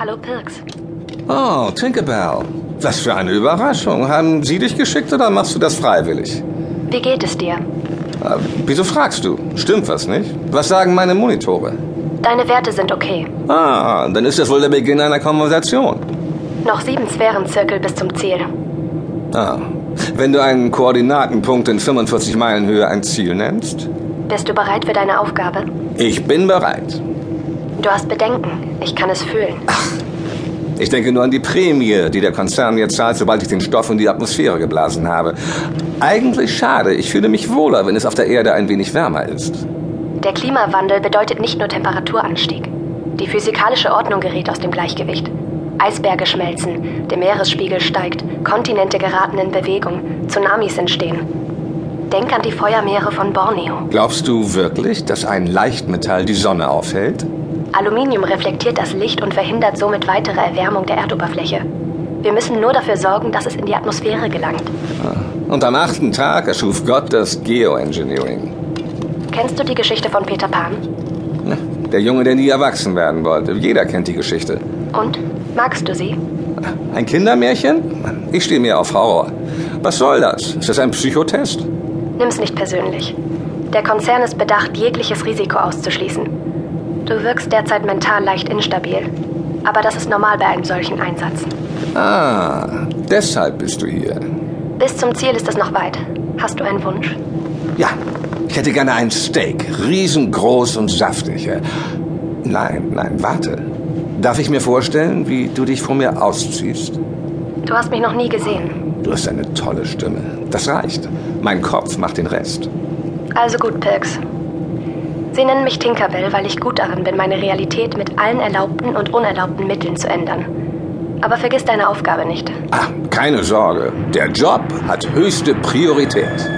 Hallo Pirks. Oh, Tinkerbell. Was für eine Überraschung. Haben Sie dich geschickt oder machst du das freiwillig? Wie geht es dir? Äh, wieso fragst du? Stimmt was nicht? Was sagen meine Monitore? Deine Werte sind okay. Ah, dann ist das wohl der Beginn einer Konversation. Noch sieben Sphärenzirkel bis zum Ziel. Ah. Wenn du einen Koordinatenpunkt in 45 Meilen Höhe ein Ziel nennst? Bist du bereit für deine Aufgabe? Ich bin bereit. Du hast Bedenken. Ich kann es fühlen. Ach, ich denke nur an die Prämie, die der Konzern mir zahlt, sobald ich den Stoff in die Atmosphäre geblasen habe. Eigentlich schade. Ich fühle mich wohler, wenn es auf der Erde ein wenig wärmer ist. Der Klimawandel bedeutet nicht nur Temperaturanstieg. Die physikalische Ordnung gerät aus dem Gleichgewicht. Eisberge schmelzen, der Meeresspiegel steigt, Kontinente geraten in Bewegung, Tsunamis entstehen. Denk an die Feuermeere von Borneo. Glaubst du wirklich, dass ein Leichtmetall die Sonne aufhält? Aluminium reflektiert das Licht und verhindert somit weitere Erwärmung der Erdoberfläche. Wir müssen nur dafür sorgen, dass es in die Atmosphäre gelangt. Ah. Und am achten Tag erschuf Gott das Geoengineering. Kennst du die Geschichte von Peter Pan? Der Junge, der nie erwachsen werden wollte. Jeder kennt die Geschichte. Und? Magst du sie? Ein Kindermärchen? Ich stehe mir auf Horror. Was soll das? Ist das ein Psychotest? Nimm's nicht persönlich. Der Konzern ist bedacht, jegliches Risiko auszuschließen. Du wirkst derzeit mental leicht instabil. Aber das ist normal bei einem solchen Einsatz. Ah, deshalb bist du hier. Bis zum Ziel ist es noch weit. Hast du einen Wunsch? Ja, ich hätte gerne ein Steak. Riesengroß und saftig. Nein, nein, warte. Darf ich mir vorstellen, wie du dich vor mir ausziehst? Du hast mich noch nie gesehen. Du hast eine tolle Stimme. Das reicht. Mein Kopf macht den Rest. Also gut, Pirks. Sie nennen mich Tinkerbell, weil ich gut darin bin, meine Realität mit allen erlaubten und unerlaubten Mitteln zu ändern. Aber vergiss deine Aufgabe nicht. Ah, keine Sorge. Der Job hat höchste Priorität.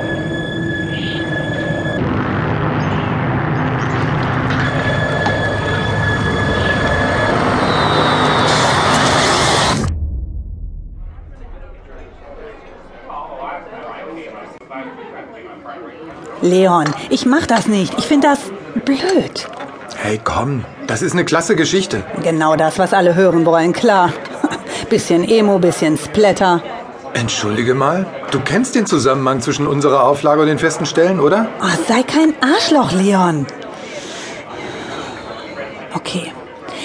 Leon, ich mach das nicht. Ich finde das blöd. Hey, komm, das ist eine klasse Geschichte. Genau das, was alle hören wollen, klar. Bisschen Emo, bisschen Splatter. Entschuldige mal, du kennst den Zusammenhang zwischen unserer Auflage und den festen Stellen, oder? Oh, sei kein Arschloch, Leon. Okay,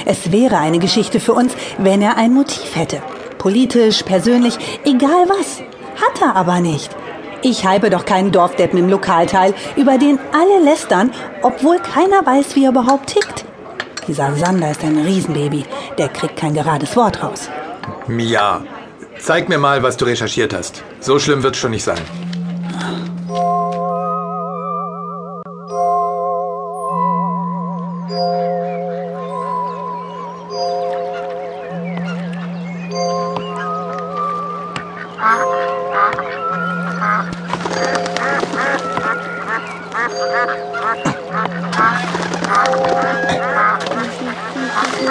es wäre eine Geschichte für uns, wenn er ein Motiv hätte. Politisch, persönlich, egal was. Hat er aber nicht. Ich heibe doch keinen Dorfdeppen im Lokalteil, über den alle lästern, obwohl keiner weiß, wie er überhaupt tickt. Dieser Sander ist ein Riesenbaby. Der kriegt kein gerades Wort raus. Mia, zeig mir mal, was du recherchiert hast. So schlimm wird's schon nicht sein.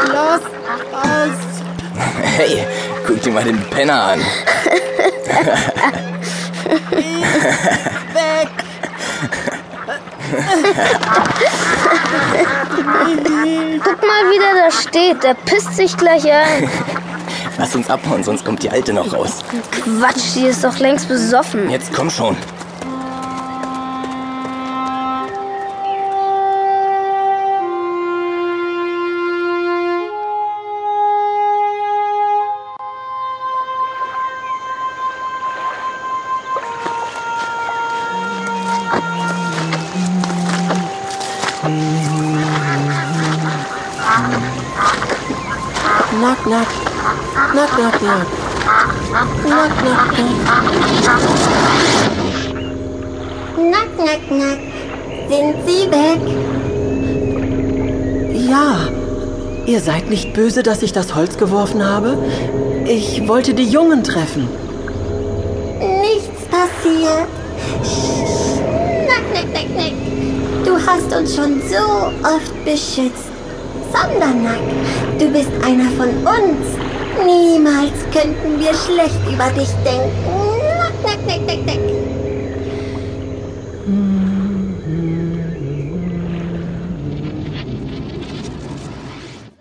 Los aus! Hey, guck dir mal den Penner an. Weg! Guck mal, wie der da steht. Der pisst sich gleich ein. Lass uns abhauen, sonst kommt die Alte noch raus. Quatsch, die ist doch längst besoffen. Jetzt komm schon. Knock, knock. Knock, knock, knock. Knock, knock, knock. Nack, nack, nack. Sind Sie weg? Ja. Ihr seid nicht böse, dass ich das Holz geworfen habe? Ich wollte die Jungen treffen. Nichts passiert. Sch- Nack, nack, nack, nack. Du hast uns schon so oft beschützt. Sondernack, du bist einer von uns. Niemals könnten wir schlecht über dich denken. Nack, nack, nack, nack, nack.